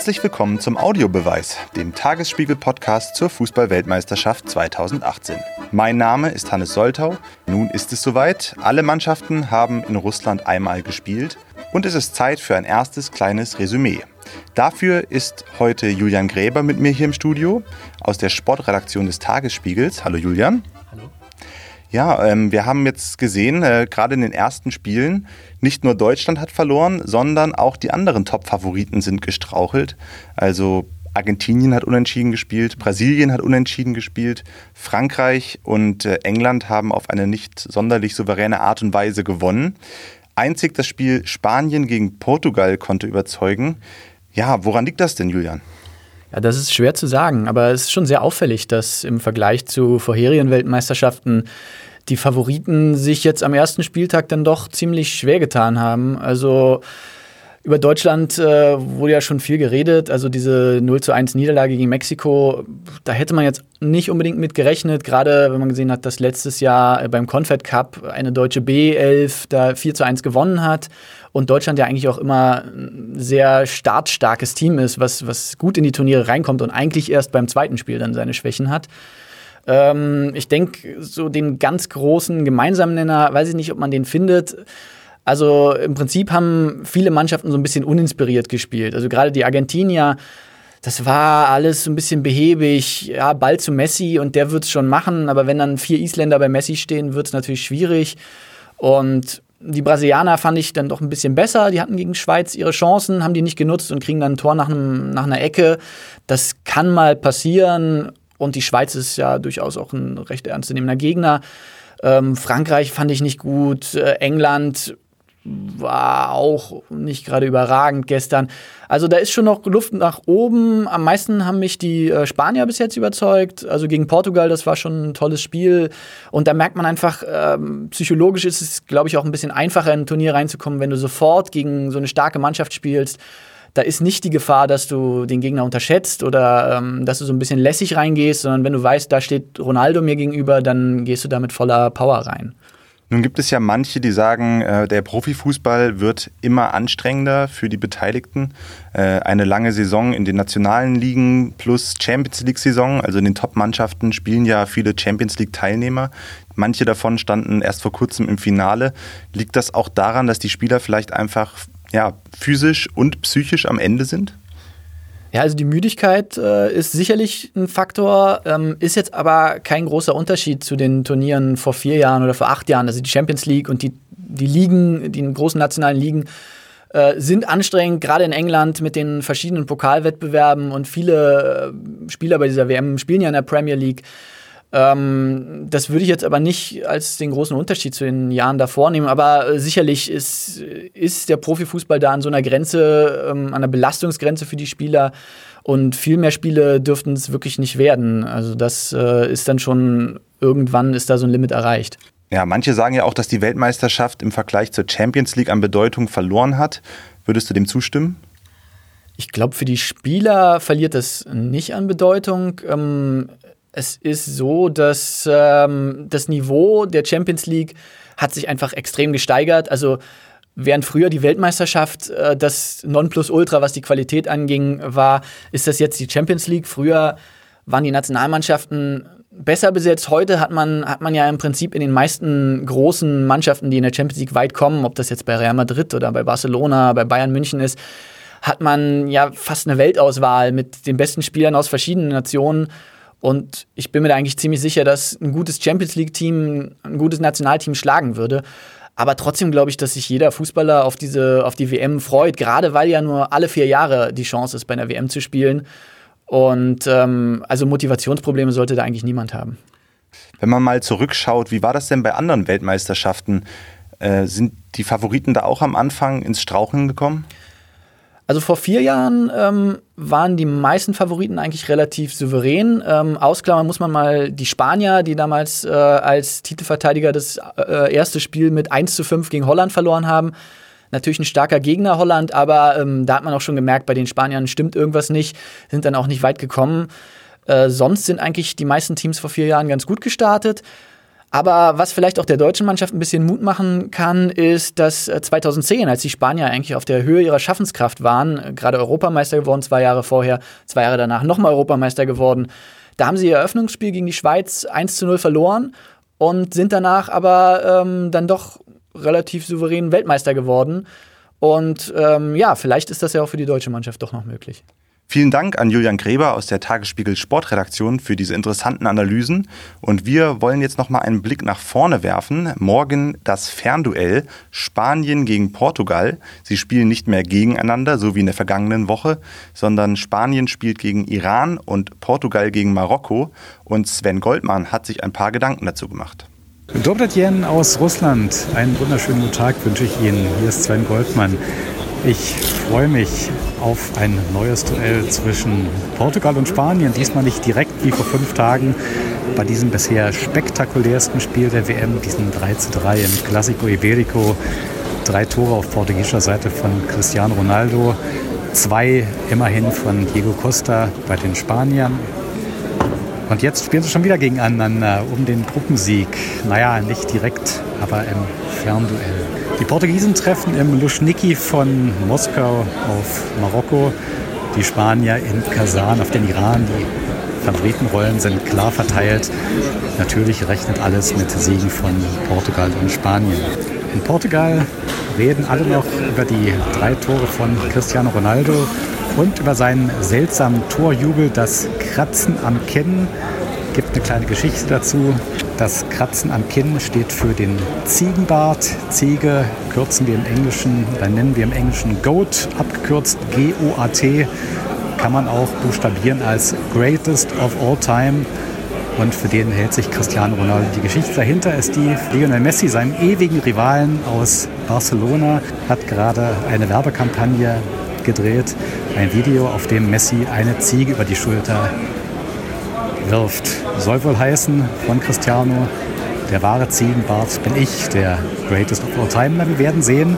Herzlich willkommen zum Audiobeweis, dem Tagesspiegel-Podcast zur Fußball-Weltmeisterschaft 2018. Mein Name ist Hannes Soltau. Nun ist es soweit. Alle Mannschaften haben in Russland einmal gespielt und es ist Zeit für ein erstes kleines Resümee. Dafür ist heute Julian Gräber mit mir hier im Studio aus der Sportredaktion des Tagesspiegels. Hallo Julian. Ja, ähm, wir haben jetzt gesehen, äh, gerade in den ersten Spielen, nicht nur Deutschland hat verloren, sondern auch die anderen Top-Favoriten sind gestrauchelt. Also Argentinien hat unentschieden gespielt, Brasilien hat unentschieden gespielt, Frankreich und äh, England haben auf eine nicht sonderlich souveräne Art und Weise gewonnen. Einzig das Spiel Spanien gegen Portugal konnte überzeugen. Ja, woran liegt das denn, Julian? Ja, das ist schwer zu sagen, aber es ist schon sehr auffällig, dass im Vergleich zu vorherigen Weltmeisterschaften die Favoriten sich jetzt am ersten Spieltag dann doch ziemlich schwer getan haben. Also über Deutschland äh, wurde ja schon viel geredet. Also diese 0 zu 1 Niederlage gegen Mexiko, da hätte man jetzt nicht unbedingt mit gerechnet, gerade wenn man gesehen hat, dass letztes Jahr beim Confed Cup eine deutsche B11 da 4 zu 1 gewonnen hat und Deutschland ja eigentlich auch immer ein sehr startstarkes Team ist, was, was gut in die Turniere reinkommt und eigentlich erst beim zweiten Spiel dann seine Schwächen hat. Ähm, ich denke, so den ganz großen gemeinsamen Nenner, weiß ich nicht, ob man den findet. Also im Prinzip haben viele Mannschaften so ein bisschen uninspiriert gespielt. Also gerade die Argentinier, das war alles so ein bisschen behäbig. Ja, Ball zu Messi und der wird es schon machen. Aber wenn dann vier Isländer bei Messi stehen, wird es natürlich schwierig. Und die Brasilianer fand ich dann doch ein bisschen besser. Die hatten gegen Schweiz ihre Chancen, haben die nicht genutzt und kriegen dann ein Tor nach, einem, nach einer Ecke. Das kann mal passieren. Und die Schweiz ist ja durchaus auch ein recht ernstzunehmender Gegner. Ähm, Frankreich fand ich nicht gut. Äh, England war auch nicht gerade überragend gestern. Also da ist schon noch Luft nach oben. Am meisten haben mich die äh, Spanier bis jetzt überzeugt. Also gegen Portugal, das war schon ein tolles Spiel. Und da merkt man einfach, ähm, psychologisch ist es, glaube ich, auch ein bisschen einfacher in ein Turnier reinzukommen, wenn du sofort gegen so eine starke Mannschaft spielst. Da ist nicht die Gefahr, dass du den Gegner unterschätzt oder ähm, dass du so ein bisschen lässig reingehst, sondern wenn du weißt, da steht Ronaldo mir gegenüber, dann gehst du da mit voller Power rein. Nun gibt es ja manche, die sagen, äh, der Profifußball wird immer anstrengender für die Beteiligten. Äh, eine lange Saison in den nationalen Ligen plus Champions League-Saison, also in den Top-Mannschaften spielen ja viele Champions League-Teilnehmer. Manche davon standen erst vor kurzem im Finale. Liegt das auch daran, dass die Spieler vielleicht einfach ja, physisch und psychisch am Ende sind? Ja, also die Müdigkeit äh, ist sicherlich ein Faktor, ähm, ist jetzt aber kein großer Unterschied zu den Turnieren vor vier Jahren oder vor acht Jahren. Also die Champions League und die, die Ligen, die großen nationalen Ligen äh, sind anstrengend, gerade in England mit den verschiedenen Pokalwettbewerben und viele äh, Spieler bei dieser WM spielen ja in der Premier League. Ähm, das würde ich jetzt aber nicht als den großen Unterschied zu den Jahren davor nehmen. Aber äh, sicherlich ist, ist der Profifußball da an so einer Grenze, ähm, an einer Belastungsgrenze für die Spieler. Und viel mehr Spiele dürften es wirklich nicht werden. Also das äh, ist dann schon, irgendwann ist da so ein Limit erreicht. Ja, manche sagen ja auch, dass die Weltmeisterschaft im Vergleich zur Champions League an Bedeutung verloren hat. Würdest du dem zustimmen? Ich glaube, für die Spieler verliert es nicht an Bedeutung. Ähm, es ist so, dass ähm, das Niveau der Champions League hat sich einfach extrem gesteigert. Also während früher die Weltmeisterschaft äh, das Nonplusultra, was die Qualität anging, war, ist das jetzt die Champions League. Früher waren die Nationalmannschaften besser besetzt. Heute hat man, hat man ja im Prinzip in den meisten großen Mannschaften, die in der Champions League weit kommen, ob das jetzt bei Real Madrid oder bei Barcelona, bei Bayern München ist, hat man ja fast eine Weltauswahl mit den besten Spielern aus verschiedenen Nationen. Und ich bin mir da eigentlich ziemlich sicher, dass ein gutes Champions League-Team, ein gutes Nationalteam schlagen würde. Aber trotzdem glaube ich, dass sich jeder Fußballer auf, diese, auf die WM freut, gerade weil ja nur alle vier Jahre die Chance ist, bei einer WM zu spielen. Und ähm, also Motivationsprobleme sollte da eigentlich niemand haben. Wenn man mal zurückschaut, wie war das denn bei anderen Weltmeisterschaften? Äh, sind die Favoriten da auch am Anfang ins Straucheln gekommen? Also vor vier Jahren ähm, waren die meisten Favoriten eigentlich relativ souverän. Ähm, ausklammern muss man mal die Spanier, die damals äh, als Titelverteidiger das äh, erste Spiel mit 1 zu 5 gegen Holland verloren haben. Natürlich ein starker Gegner Holland, aber ähm, da hat man auch schon gemerkt, bei den Spaniern stimmt irgendwas nicht, sind dann auch nicht weit gekommen. Äh, sonst sind eigentlich die meisten Teams vor vier Jahren ganz gut gestartet. Aber was vielleicht auch der deutschen Mannschaft ein bisschen Mut machen kann, ist, dass 2010, äh, als die Spanier eigentlich auf der Höhe ihrer Schaffenskraft waren, äh, gerade Europameister geworden, zwei Jahre vorher, zwei Jahre danach nochmal Europameister geworden, da haben sie ihr Eröffnungsspiel gegen die Schweiz 1 zu 0 verloren und sind danach aber ähm, dann doch relativ souverän Weltmeister geworden. Und ähm, ja, vielleicht ist das ja auch für die deutsche Mannschaft doch noch möglich. Vielen Dank an Julian Gräber aus der Tagesspiegel Sportredaktion für diese interessanten Analysen. Und wir wollen jetzt noch mal einen Blick nach vorne werfen. Morgen das Fernduell Spanien gegen Portugal. Sie spielen nicht mehr gegeneinander, so wie in der vergangenen Woche, sondern Spanien spielt gegen Iran und Portugal gegen Marokko. Und Sven Goldmann hat sich ein paar Gedanken dazu gemacht. Dobretjen aus Russland. Einen wunderschönen guten Tag wünsche ich Ihnen. Hier ist Sven Goldmann. Ich freue mich auf ein neues Duell zwischen Portugal und Spanien. Diesmal nicht direkt wie vor fünf Tagen bei diesem bisher spektakulärsten Spiel der WM, diesen 3 zu 3 im Clásico Iberico. Drei Tore auf portugiesischer Seite von Cristiano Ronaldo, zwei immerhin von Diego Costa bei den Spaniern. Und jetzt spielen sie schon wieder gegeneinander um den Gruppensieg. Naja, nicht direkt, aber im Fernduell. Die Portugiesen treffen im Luschniki von Moskau auf Marokko, die Spanier in Kasan auf den Iran. Die Favoritenrollen sind klar verteilt. Natürlich rechnet alles mit Siegen von Portugal und Spanien. In Portugal reden alle noch über die drei Tore von Cristiano Ronaldo und über seinen seltsamen Torjubel, das Kratzen am Kinn. Gibt eine kleine Geschichte dazu. Das Kratzen am Kinn steht für den Ziegenbart. Ziege kürzen wir im Englischen, dann nennen wir im Englischen Goat, abgekürzt G-O-A-T. Kann man auch buchstabieren als Greatest of All Time. Und für den hält sich Cristiano Ronaldo. Die Geschichte dahinter ist die, Lionel Messi, seinem ewigen Rivalen aus Barcelona, hat gerade eine Werbekampagne gedreht. Ein Video, auf dem Messi eine Ziege über die Schulter wirft. Soll wohl heißen von Cristiano, der wahre Ziegenbart bin ich, der Greatest of All Time. Wir werden sehen,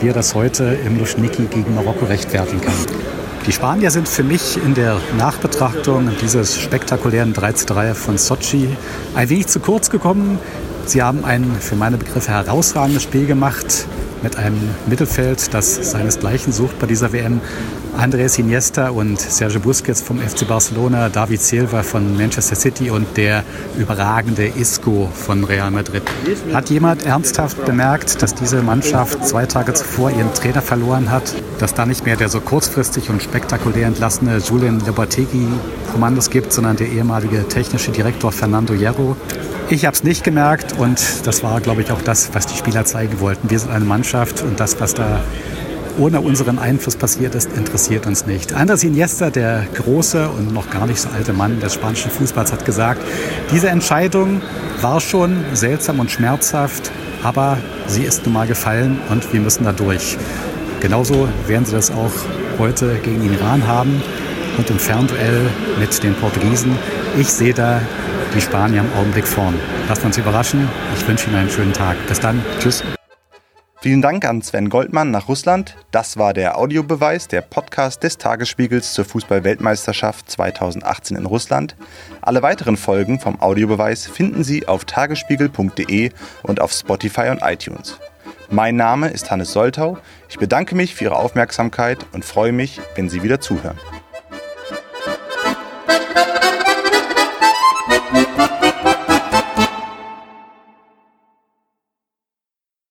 wie er das heute im Luschniki gegen Marokko rechtfertigen kann. Die Spanier sind für mich in der Nachbetrachtung dieses spektakulären 3-3 von Sochi ein wenig zu kurz gekommen. Sie haben ein für meine Begriffe herausragendes Spiel gemacht mit einem Mittelfeld, das seinesgleichen sucht bei dieser WM. Andres Iniesta und Sergio Busquets vom FC Barcelona, David Silva von Manchester City und der überragende Isco von Real Madrid. Hat jemand ernsthaft bemerkt, dass diese Mannschaft zwei Tage zuvor ihren Trainer verloren hat, dass da nicht mehr der so kurzfristig und spektakulär entlassene Julian Lopetegui Kommandos gibt, sondern der ehemalige technische Direktor Fernando Hierro? Ich habe es nicht gemerkt und das war, glaube ich, auch das, was die Spieler zeigen wollten. Wir sind eine Mannschaft und das, was da ohne unseren Einfluss passiert ist, interessiert uns nicht. Andres Iniesta, der große und noch gar nicht so alte Mann des spanischen Fußballs, hat gesagt, diese Entscheidung war schon seltsam und schmerzhaft, aber sie ist nun mal gefallen und wir müssen da durch. Genauso werden sie das auch heute gegen den Iran haben und im Fernduell mit den Portugiesen. Ich sehe da die Spanier im Augenblick vorn. Lasst uns überraschen. Ich wünsche Ihnen einen schönen Tag. Bis dann. Tschüss. Vielen Dank an Sven Goldmann nach Russland. Das war der Audiobeweis, der Podcast des Tagesspiegels zur Fußball-Weltmeisterschaft 2018 in Russland. Alle weiteren Folgen vom Audiobeweis finden Sie auf tagesspiegel.de und auf Spotify und iTunes. Mein Name ist Hannes Soltau. Ich bedanke mich für Ihre Aufmerksamkeit und freue mich, wenn Sie wieder zuhören.